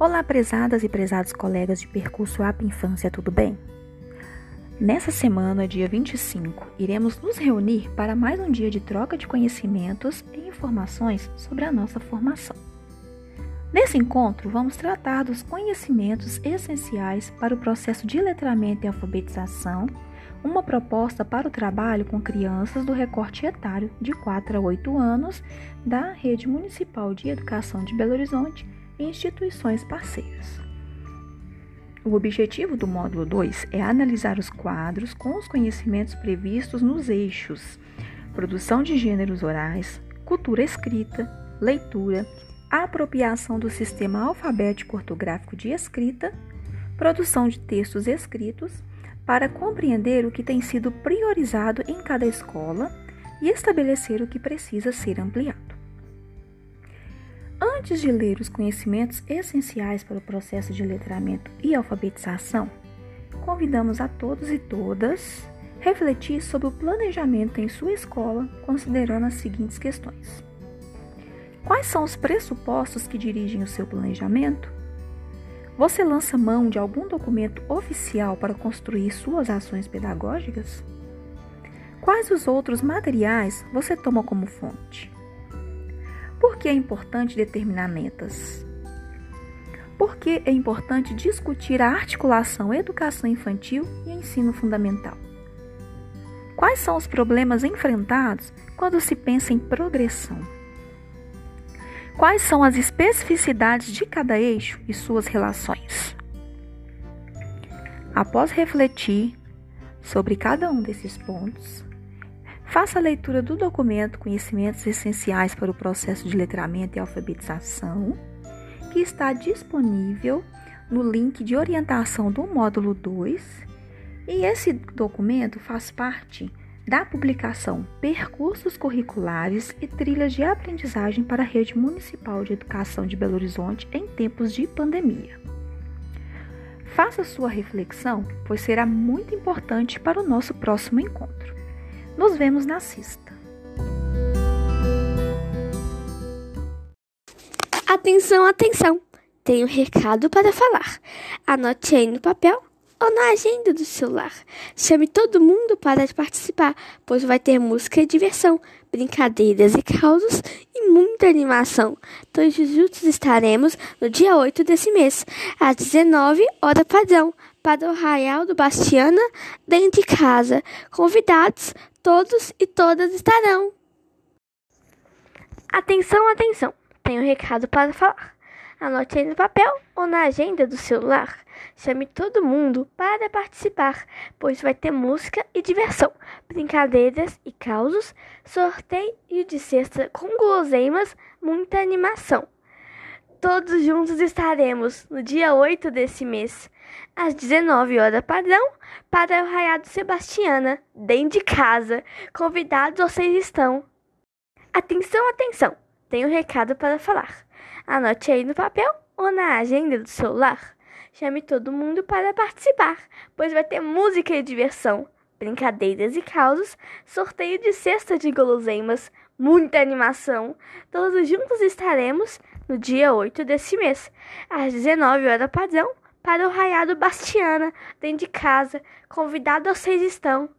Olá, prezadas e prezados colegas de percurso App Infância, tudo bem? Nessa semana, dia 25, iremos nos reunir para mais um dia de troca de conhecimentos e informações sobre a nossa formação. Nesse encontro, vamos tratar dos conhecimentos essenciais para o processo de letramento e alfabetização, uma proposta para o trabalho com crianças do recorte etário de 4 a 8 anos da Rede Municipal de Educação de Belo Horizonte instituições parceiras. O objetivo do módulo 2 é analisar os quadros com os conhecimentos previstos nos eixos produção de gêneros orais, cultura escrita, leitura, apropriação do sistema alfabético ortográfico de escrita, produção de textos escritos, para compreender o que tem sido priorizado em cada escola e estabelecer o que precisa ser ampliado. Antes de ler os conhecimentos essenciais para o processo de letramento e alfabetização, convidamos a todos e todas refletir sobre o planejamento em sua escola, considerando as seguintes questões: Quais são os pressupostos que dirigem o seu planejamento? Você lança mão de algum documento oficial para construir suas ações pedagógicas? Quais os outros materiais você toma como fonte? Por que é importante determinar metas? Por que é importante discutir a articulação educação infantil e ensino fundamental? Quais são os problemas enfrentados quando se pensa em progressão? Quais são as especificidades de cada eixo e suas relações? Após refletir sobre cada um desses pontos, Faça a leitura do documento Conhecimentos Essenciais para o Processo de Letramento e Alfabetização, que está disponível no link de orientação do módulo 2. E esse documento faz parte da publicação Percursos Curriculares e Trilhas de Aprendizagem para a Rede Municipal de Educação de Belo Horizonte em tempos de pandemia. Faça sua reflexão, pois será muito importante para o nosso próximo encontro. Nos vemos na cista. Atenção, atenção! Tenho um recado para falar. Anote aí no papel ou na agenda do celular. Chame todo mundo para participar, pois vai ter música e diversão, brincadeiras e causos e muita animação. Todos juntos estaremos no dia 8 desse mês, às 19 horas padrão, para o Arraial do Bastiana, dentro de casa. Convidados, todos e todas estarão. Atenção, atenção! Tenho um recado para falar. Anote aí no papel ou na agenda do celular. Chame todo mundo para participar, pois vai ter música e diversão, brincadeiras e causos, sorteio de cesta com guloseimas, muita animação. Todos juntos estaremos no dia 8 desse mês, às 19 horas padrão, para o Raiado Sebastiana, dentro de casa. Convidados vocês estão. Atenção, atenção! Tenho um recado para falar. Anote aí no papel ou na agenda do celular. Chame todo mundo para participar, pois vai ter música e diversão, brincadeiras e causos, sorteio de cesta de guloseimas, muita animação. Todos juntos estaremos no dia 8 desse mês, às 19 horas padrão, para o Raiado Bastiana, dentro de casa. Convidados vocês estão.